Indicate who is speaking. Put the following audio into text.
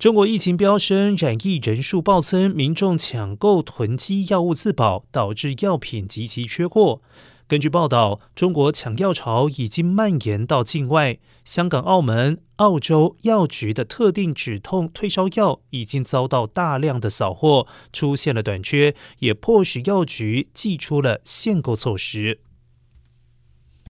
Speaker 1: 中国疫情飙升，染疫人数暴增，民众抢购囤积药物自保，导致药品极其缺货。根据报道，中国抢药潮已经蔓延到境外，香港、澳门、澳洲药局的特定止痛退烧药已经遭到大量的扫货，出现了短缺，也迫使药局祭出了限购措施。